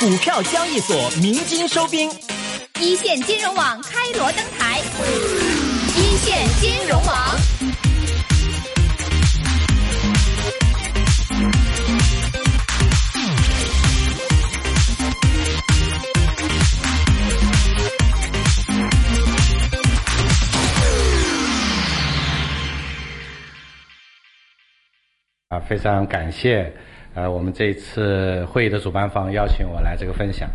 股票交易所鸣金收兵，一线金融网开锣登台，一线金融网。啊，非常感谢，呃，我们这一次会议的主办方邀请我来这个分享。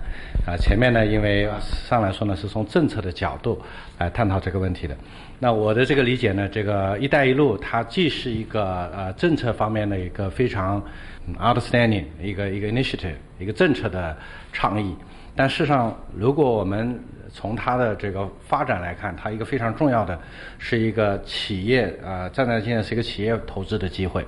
啊，前面呢，因为上来说呢，是从政策的角度来探讨这个问题的。那我的这个理解呢，这个“一带一路”它既是一个呃政策方面的一个非常 outstanding 一个一个 initiative 一个政策的倡议，但事实上，如果我们从它的这个发展来看，它一个非常重要的是一个企业啊，站在现在是一个企业投资的机会。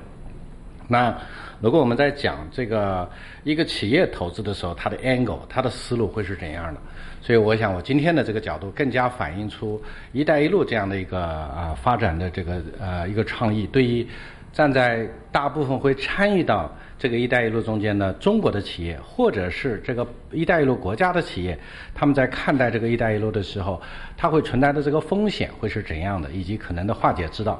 那如果我们在讲这个一个企业投资的时候，它的 angle，它的思路会是怎样的？所以我想，我今天的这个角度更加反映出“一带一路”这样的一个啊发展的这个呃一个倡议，对于站在大部分会参与到这个“一带一路”中间的中国的企业，或者是这个“一带一路”国家的企业，他们在看待这个“一带一路”的时候，它会存在的这个风险会是怎样的，以及可能的化解之道。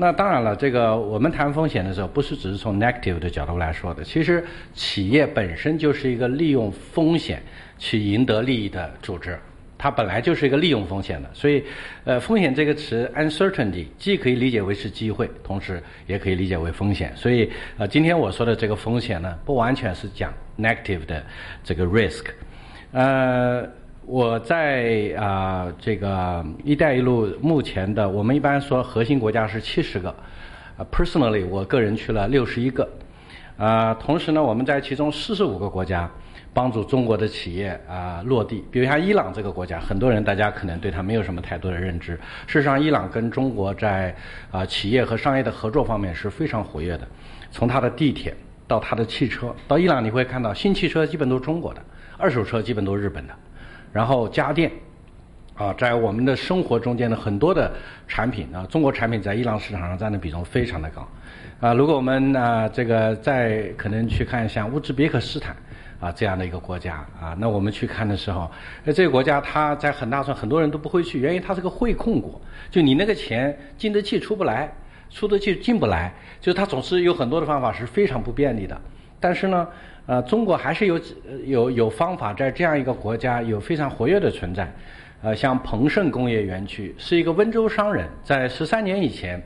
那当然了，这个我们谈风险的时候，不是只是从 negative 的角度来说的。其实企业本身就是一个利用风险去赢得利益的组织，它本来就是一个利用风险的。所以，呃，风险这个词 uncertainty 既可以理解为是机会，同时也可以理解为风险。所以，呃，今天我说的这个风险呢，不完全是讲 negative 的这个 risk，呃。我在啊，这个“一带一路”目前的，我们一般说核心国家是七十个，啊，personally 我个人去了六十一个，啊，同时呢，我们在其中四十五个国家帮助中国的企业啊落地。比如像伊朗这个国家，很多人大家可能对它没有什么太多的认知。事实上，伊朗跟中国在啊企业和商业的合作方面是非常活跃的。从它的地铁到它的汽车，到伊朗你会看到新汽车基本都是中国的，二手车基本都是日本的。然后家电，啊，在我们的生活中间的很多的产品啊，中国产品在伊朗市场上占的比重非常的高，啊，如果我们啊这个再可能去看像乌兹别克斯坦啊这样的一个国家啊，那我们去看的时候，那这个国家它在很大程度很多人都不会去，原因它是个汇控国，就你那个钱进得去出不来，出得去进不来，就它总是有很多的方法是非常不便利的，但是呢。呃，中国还是有有有方法在这样一个国家有非常活跃的存在，呃，像鹏盛工业园区是一个温州商人，在十三年以前，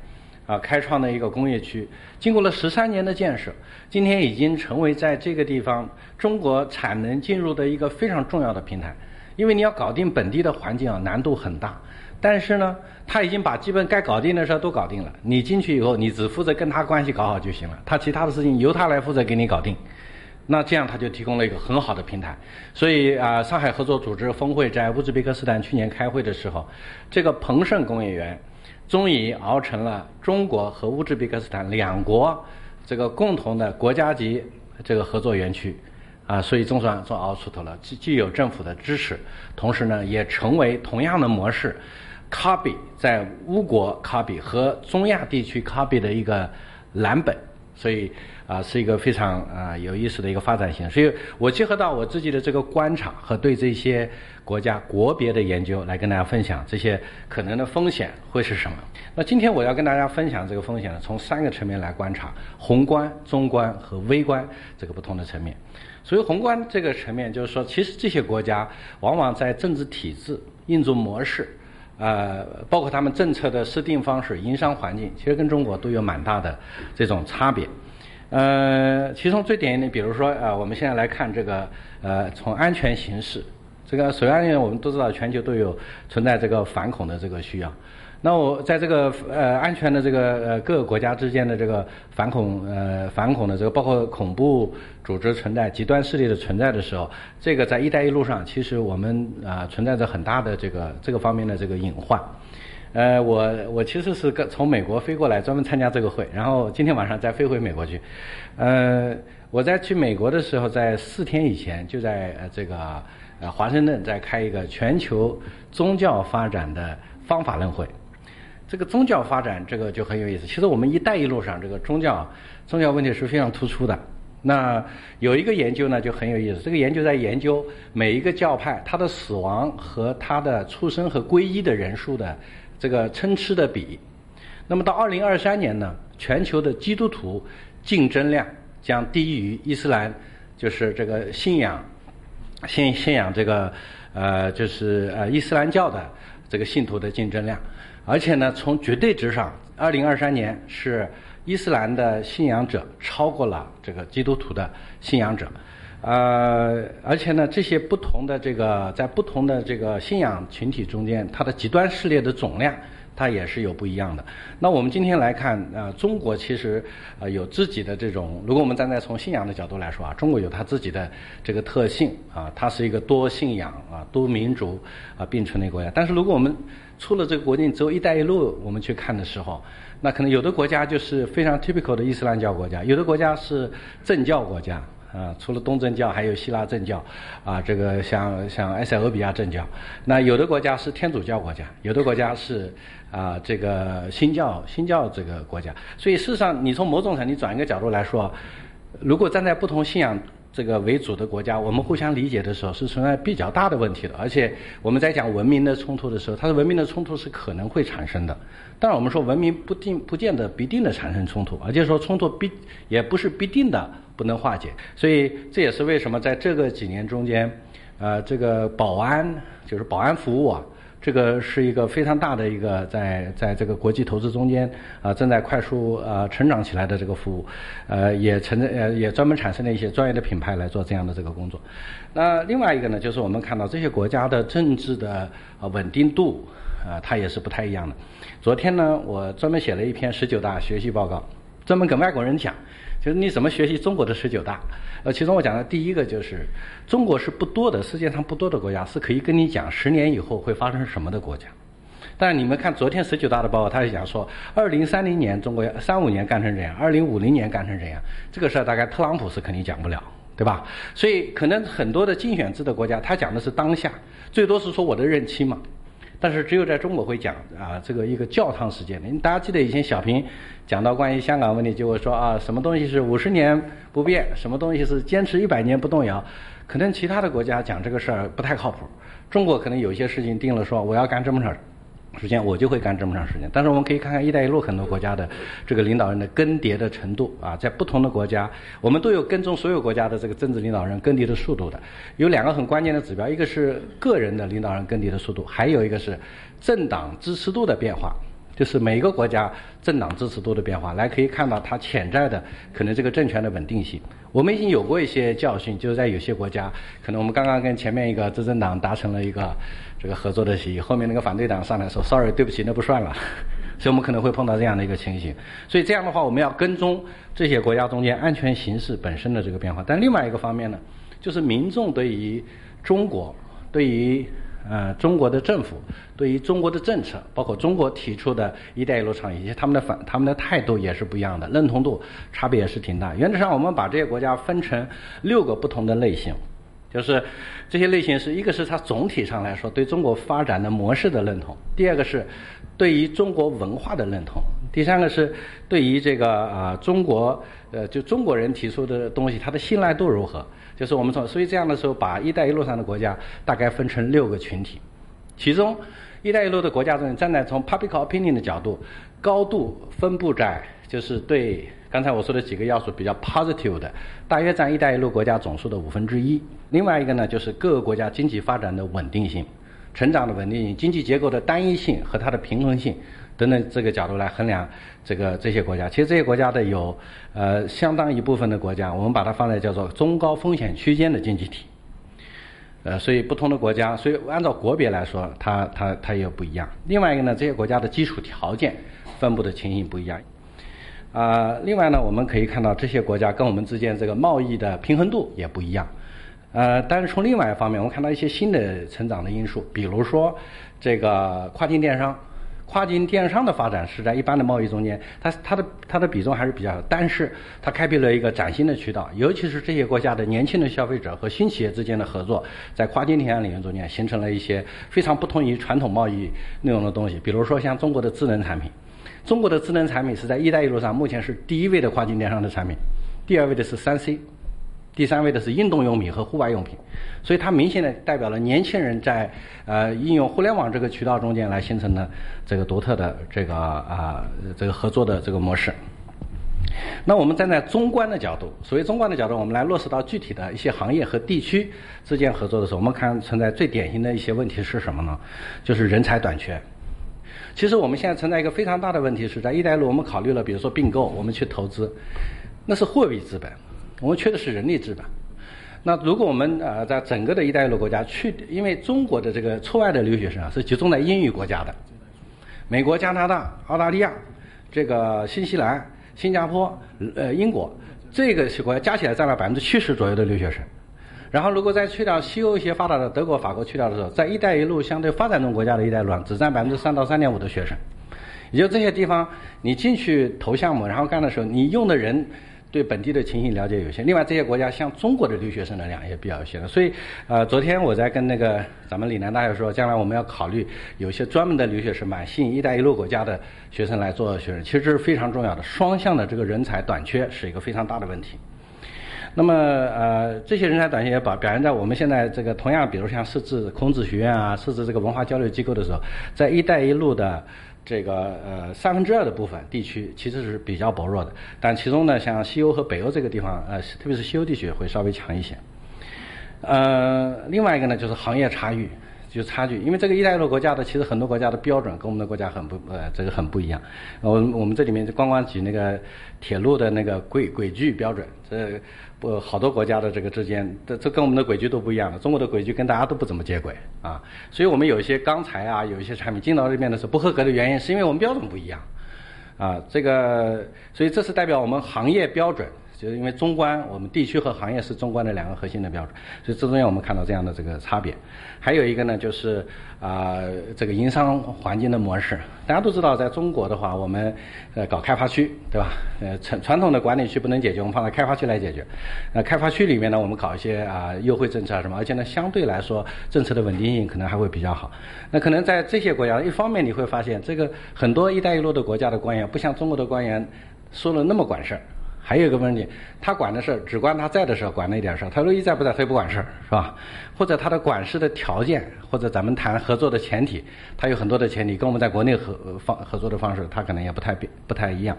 啊，开创的一个工业区，经过了十三年的建设，今天已经成为在这个地方中国产能进入的一个非常重要的平台。因为你要搞定本地的环境啊，难度很大，但是呢，他已经把基本该搞定的事儿都搞定了。你进去以后，你只负责跟他关系搞好就行了，他其他的事情由他来负责给你搞定。那这样他就提供了一个很好的平台，所以啊，上海合作组织峰会在乌兹别克斯坦去年开会的时候，这个鹏盛工业园终于熬成了中国和乌兹别克斯坦两国这个共同的国家级这个合作园区，啊，所以总算算熬出头了，既既有政府的支持，同时呢，也成为同样的模式，卡比在乌国卡比和中亚地区卡比的一个蓝本，所以。啊，是一个非常啊有意思的一个发展性，所以我结合到我自己的这个观察和对这些国家国别的研究，来跟大家分享这些可能的风险会是什么。那今天我要跟大家分享这个风险呢，从三个层面来观察：宏观、中观和微观这个不同的层面。所以宏观这个层面，就是说，其实这些国家往往在政治体制、运作模式，呃，包括他们政策的设定方式、营商环境，其实跟中国都有蛮大的这种差别。呃，其中最典型的，比如说，呃，我们现在来看这个，呃，从安全形势，这个首先呢，我们都知道全球都有存在这个反恐的这个需要。那我在这个呃安全的这个呃各个国家之间的这个反恐呃反恐的这个包括恐怖组织存在、极端势力的存在的时候，这个在“一带一路”上，其实我们啊存在着很大的这个这个方面的这个隐患。呃，我我其实是个从美国飞过来，专门参加这个会，然后今天晚上再飞回美国去。呃，我在去美国的时候，在四天以前就在呃这个呃华盛顿在开一个全球宗教发展的方法论会。这个宗教发展这个就很有意思。其实我们“一带一路”上这个宗教宗教问题是非常突出的。那有一个研究呢就很有意思，这个研究在研究每一个教派它的死亡和它的出生和皈依的人数的这个参差的比。那么到二零二三年呢，全球的基督徒竞争量将低于伊斯兰，就是这个信仰信信仰这个呃就是呃伊斯兰教的这个信徒的竞争量，而且呢从绝对值上，二零二三年是。伊斯兰的信仰者超过了这个基督徒的信仰者，呃，而且呢，这些不同的这个在不同的这个信仰群体中间，它的极端势力的总量，它也是有不一样的。那我们今天来看，呃，中国其实呃有自己的这种，如果我们站在从信仰的角度来说啊，中国有它自己的这个特性啊，它是一个多信仰啊、多民族啊并存的国家。但是如果我们出了这个国境，只有一带一路，我们去看的时候。那可能有的国家就是非常 typical 的伊斯兰教国家，有的国家是政教国家，啊，除了东正教还有希腊正教，啊，这个像像埃塞俄比亚正教。那有的国家是天主教国家，有的国家是啊这个新教新教这个国家。所以事实上，你从某种程度转一个角度来说，如果站在不同信仰。这个为主的国家，我们互相理解的时候是存在比较大的问题的，而且我们在讲文明的冲突的时候，它的文明的冲突是可能会产生的。当然，我们说文明不定不见得必定的产生冲突，而且说冲突必也不是必定的不能化解。所以这也是为什么在这个几年中间，呃，这个保安就是保安服务啊。这个是一个非常大的一个在在这个国际投资中间啊正在快速呃成长起来的这个服务，呃也成呃也专门产生了一些专业的品牌来做这样的这个工作。那另外一个呢，就是我们看到这些国家的政治的呃稳定度啊，它也是不太一样的。昨天呢，我专门写了一篇十九大学习报告，专门跟外国人讲。就是你怎么学习中国的十九大？呃，其中我讲的第一个就是，中国是不多的，世界上不多的国家是可以跟你讲十年以后会发生什么的国家。但你们看昨天十九大的报告，他就讲说，二零三零年中国三五年干成这样，二零五零年干成这样，这个事儿大概特朗普是肯定讲不了，对吧？所以可能很多的竞选制的国家，他讲的是当下，最多是说我的任期嘛。但是只有在中国会讲啊，这个一个教堂事件的。大家记得以前小平讲到关于香港问题，就会说啊，什么东西是五十年不变，什么东西是坚持一百年不动摇。可能其他的国家讲这个事儿不太靠谱，中国可能有些事情定了说我要干这么长。时间我就会干这么长时间，但是我们可以看看“一带一路”很多国家的这个领导人的更迭的程度啊，在不同的国家，我们都有跟踪所有国家的这个政治领导人更迭的速度的。有两个很关键的指标，一个是个人的领导人更迭的速度，还有一个是政党支持度的变化，就是每一个国家政党支持度的变化，来可以看到它潜在的可能这个政权的稳定性。我们已经有过一些教训，就是在有些国家，可能我们刚刚跟前面一个执政党达成了一个。这个合作的协议，后面那个反对党上来说，sorry，对不起，那不算了。所以我们可能会碰到这样的一个情形。所以这样的话，我们要跟踪这些国家中间安全形势本身的这个变化。但另外一个方面呢，就是民众对于中国、对于呃中国的政府、对于中国的政策，包括中国提出的一带一路倡议，以及他们的反、他们的态度也是不一样的，认同度差别也是挺大。原则上，我们把这些国家分成六个不同的类型。就是这些类型是一个是它总体上来说对中国发展的模式的认同，第二个是对于中国文化的认同，第三个是对于这个啊中国呃就中国人提出的东西它的信赖度如何？就是我们从所以这样的时候把“一带一路”上的国家大概分成六个群体，其中“一带一路”的国家中站在从 public opinion 的角度，高度分布在就是对。刚才我说的几个要素比较 positive 的，大约占“一带一路”国家总数的五分之一。另外一个呢，就是各个国家经济发展的稳定性、成长的稳定性、经济结构的单一性和它的平衡性等等这个角度来衡量这个这些国家。其实这些国家的有呃相当一部分的国家，我们把它放在叫做中高风险区间的经济体。呃，所以不同的国家，所以按照国别来说，它它它也不一样。另外一个呢，这些国家的基础条件分布的情形不一样。啊，另外呢，我们可以看到这些国家跟我们之间这个贸易的平衡度也不一样。呃，但是从另外一方面，我们看到一些新的成长的因素，比如说这个跨境电商，跨境电商的发展是在一般的贸易中间，它它的它的比重还是比较，但是它开辟了一个崭新的渠道，尤其是这些国家的年轻的消费者和新企业之间的合作，在跨境电商领域中间形成了一些非常不同于传统贸易内容的东西，比如说像中国的智能产品。中国的智能产品是在“一带一路”上目前是第一位的跨境电商的产品，第二位的是三 C，第三位的是运动用品和户外用品，所以它明显的代表了年轻人在呃应用互联网这个渠道中间来形成的这个独特的这个啊这个合作的这个模式。那我们站在中观的角度，所谓中观的角度，我们来落实到具体的一些行业和地区之间合作的时候，我们看存在最典型的一些问题是什么呢？就是人才短缺。其实我们现在存在一个非常大的问题是在“一带一路”，我们考虑了，比如说并购，我们去投资，那是货币资本，我们缺的是人力资本。那如果我们呃在整个的一带一路国家去，因为中国的这个出外的留学生啊是集中在英语国家的，美国、加拿大、澳大利亚、这个新西兰。新加坡、呃英国这个国家加起来占了百分之七十左右的留学生，然后如果再去掉西欧一些发达的德国、法国去掉的时候，在“一带一路”相对发展中国家的一带一路上，只占百分之三到三点五的学生。也就这些地方，你进去投项目，然后干的时候，你用的人。对本地的情形了解有限，另外这些国家像中国的留学生的量也比较有限的，所以，呃，昨天我在跟那个咱们岭南大学说，将来我们要考虑有些专门的留学生，嘛吸引“一带一路”国家的学生来做学生，其实这是非常重要的，双向的这个人才短缺是一个非常大的问题。那么，呃，这些人才短缺也表表现在我们现在这个同样，比如像设置孔子学院啊，设置这个文化交流机构的时候，在“一带一路”的。这个呃三分之二的部分地区其实是比较薄弱的，但其中呢，像西欧和北欧这个地方，呃，特别是西欧地区会稍微强一些。呃，另外一个呢，就是行业差异。就差距，因为这个一带一路国家的其实很多国家的标准跟我们的国家很不呃这个很不一样。我我们这里面就光光举那个铁路的那个轨轨距标准，这呃好多国家的这个之间，这这跟我们的轨距都不一样的。中国的轨距跟大家都不怎么接轨啊，所以我们有一些钢材啊，有一些产品进到这边的时候不合格的原因，是因为我们标准不一样啊。这个所以这是代表我们行业标准。就是因为中观，我们地区和行业是中观的两个核心的标准，所以这中间我们看到这样的这个差别。还有一个呢，就是啊，这个营商环境的模式。大家都知道，在中国的话，我们呃搞开发区，对吧？呃，传传统的管理区不能解决，我们放在开发区来解决。那开发区里面呢，我们搞一些啊优惠政策啊什么，而且呢，相对来说政策的稳定性可能还会比较好。那可能在这些国家，一方面你会发现，这个很多“一带一路”的国家的官员，不像中国的官员说了那么管事儿。还有一个问题，他管的事儿只管他在的时候管那点事儿，他说一在不在，他也不管事儿，是吧？或者他的管事的条件，或者咱们谈合作的前提，他有很多的前提，跟我们在国内合方合作的方式，他可能也不太变不太一样。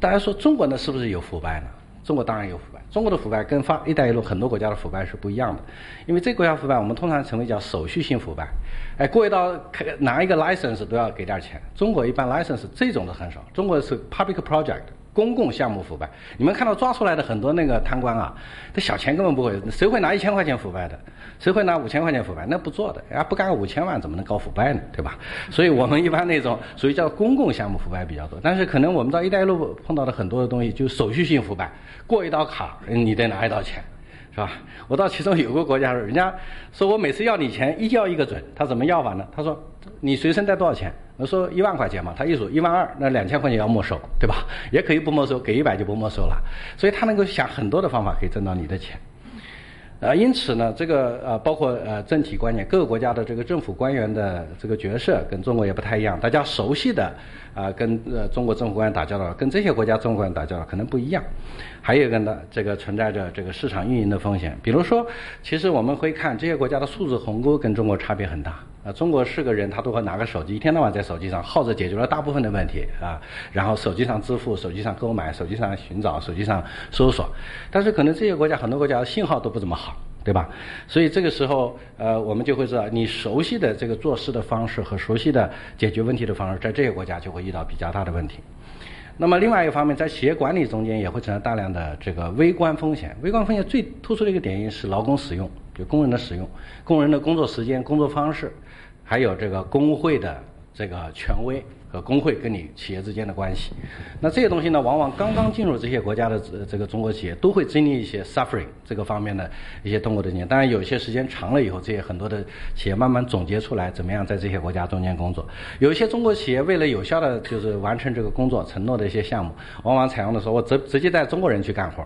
大家说中国呢是不是有腐败呢？中国当然有腐败，中国的腐败跟发“一带一路”很多国家的腐败是不一样的，因为这国家腐败我们通常称为叫手续性腐败，哎，过一道拿一个 license 都要给点儿钱，中国一般 license 这种的很少，中国是 public project。公共项目腐败，你们看到抓出来的很多那个贪官啊，这小钱根本不会，谁会拿一千块钱腐败的？谁会拿五千块钱腐败？那不做的，人家不干五千万怎么能搞腐败呢？对吧？所以我们一般那种属于叫公共项目腐败比较多，但是可能我们到一带一路碰到的很多的东西，就手续性腐败，过一道卡你得拿一道钱。是吧？我到其中有个国家，人家说我每次要你钱一要一个准，他怎么要法呢？他说你随身带多少钱？我说一万块钱嘛，他一数一万二，那两千块钱要没收，对吧？也可以不没收，给一百就不没收了。所以他能够想很多的方法可以挣到你的钱。呃，因此呢，这个呃，包括呃政体观念，各个国家的这个政府官员的这个角色跟中国也不太一样。大家熟悉的啊，跟呃中国政府官员打交道，跟这些国家政府官员打交道可能不一样。还有一个呢，这个存在着这个市场运营的风险。比如说，其实我们会看这些国家的数字鸿沟跟中国差别很大。啊，中国是个人，他都会拿个手机，一天到晚在手机上耗着，解决了大部分的问题啊。然后手机上支付，手机上购买，手机上寻找，手机上搜索。但是可能这些国家很多国家信号都不怎么好，对吧？所以这个时候，呃，我们就会知道，你熟悉的这个做事的方式和熟悉的解决问题的方式，在这些国家就会遇到比较大的问题。那么另外一个方面，在企业管理中间也会存在大量的这个微观风险。微观风险最突出的一个点因是劳工使用，就工人的使用，工人的工作时间、工作方式。还有这个工会的这个权威和工会跟你企业之间的关系，那这些东西呢，往往刚刚进入这些国家的这个中国企业都会经历一些 suffering 这个方面的一些动作的经验。当然，有些时间长了以后，这些很多的企业慢慢总结出来怎么样在这些国家中间工作。有一些中国企业为了有效的就是完成这个工作承诺的一些项目，往往采用的时候，我直直接带中国人去干活，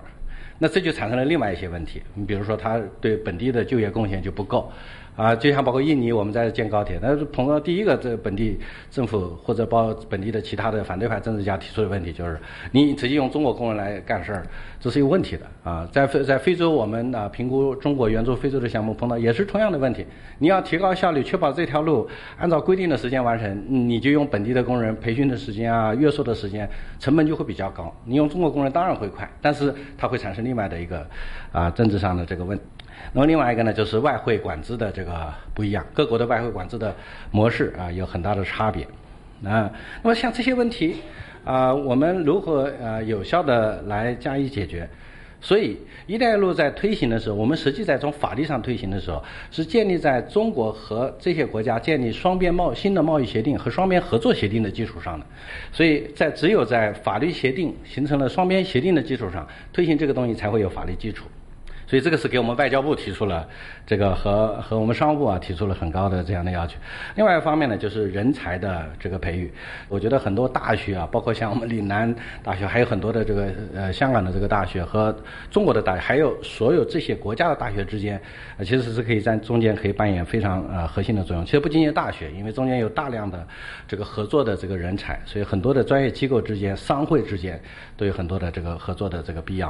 那这就产生了另外一些问题。你比如说，他对本地的就业贡献就不够。啊，就像包括印尼，我们在建高铁，但是碰到第一个这本地政府或者包本地的其他的反对派政治家提出的问题，就是你直接用中国工人来干事儿，这是有问题的啊。在非在非洲，我们啊评估中国援助非洲的项目，碰到也是同样的问题。你要提高效率，确保这条路按照规定的时间完成，你就用本地的工人培训的时间啊、约束的时间，成本就会比较高。你用中国工人当然会快，但是它会产生另外的一个啊政治上的这个问。那么另外一个呢，就是外汇管制的这个不一样，各国的外汇管制的模式啊有很大的差别啊。那么像这些问题啊，我们如何呃有效的来加以解决？所以“一带一路”在推行的时候，我们实际在从法律上推行的时候，是建立在中国和这些国家建立双边贸新的贸易协定和双边合作协定的基础上的。所以在只有在法律协定形成了双边协定的基础上，推行这个东西才会有法律基础。所以这个是给我们外交部提出了这个和和我们商务部啊提出了很高的这样的要求。另外一方面呢，就是人才的这个培育。我觉得很多大学啊，包括像我们岭南大学，还有很多的这个呃香港的这个大学和中国的大学，还有所有这些国家的大学之间，其实是可以在中间可以扮演非常呃核心的作用。其实不仅仅大学，因为中间有大量的这个合作的这个人才，所以很多的专业机构之间、商会之间都有很多的这个合作的这个必要。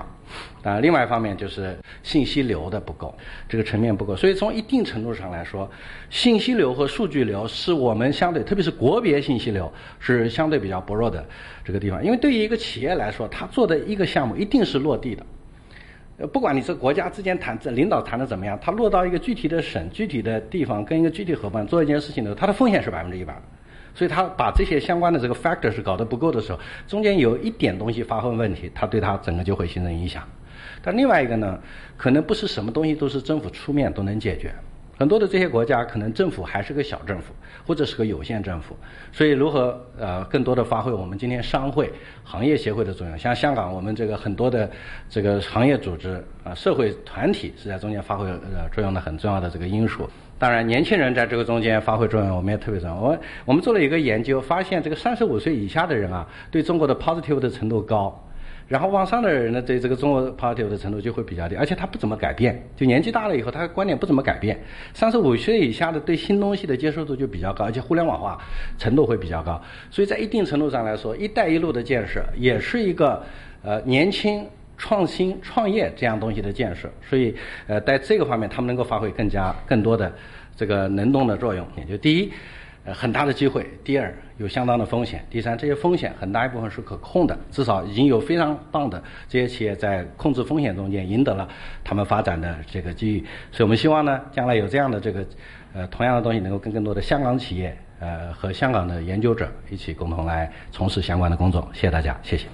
啊，另外一方面就是。信息流的不够，这个层面不够，所以从一定程度上来说，信息流和数据流是我们相对，特别是国别信息流是相对比较薄弱的这个地方。因为对于一个企业来说，他做的一个项目一定是落地的，呃，不管你是国家之间谈，这领导谈的怎么样，他落到一个具体的省、具体的地方，跟一个具体伙伴做一件事情的时候，它的风险是百分之一百，所以他把这些相关的这个 factor 是搞得不够的时候，中间有一点东西发生问题，它对它整个就会形成影响。但另外一个呢，可能不是什么东西都是政府出面都能解决，很多的这些国家可能政府还是个小政府，或者是个有限政府，所以如何呃更多的发挥我们今天商会、行业协会的作用，像香港我们这个很多的这个行业组织啊、社会团体是在中间发挥呃作用的很重要的这个因素。当然，年轻人在这个中间发挥作用，我们也特别重要。我我们做了一个研究，发现这个三十五岁以下的人啊，对中国的 positive 的程度高。然后往上的人呢，对这个中国 positive 的程度就会比较低，而且他不怎么改变，就年纪大了以后，他的观点不怎么改变。三十五岁以下的对新东西的接受度就比较高，而且互联网化程度会比较高。所以在一定程度上来说，“一带一路”的建设也是一个呃年轻创新创业这样东西的建设。所以呃，在这个方面，他们能够发挥更加更多的这个能动的作用。也就第一。很大的机会。第二，有相当的风险。第三，这些风险很大一部分是可控的，至少已经有非常棒的这些企业在控制风险中间赢得了他们发展的这个机遇。所以我们希望呢，将来有这样的这个呃同样的东西，能够跟更多的香港企业呃和香港的研究者一起共同来从事相关的工作。谢谢大家，谢谢。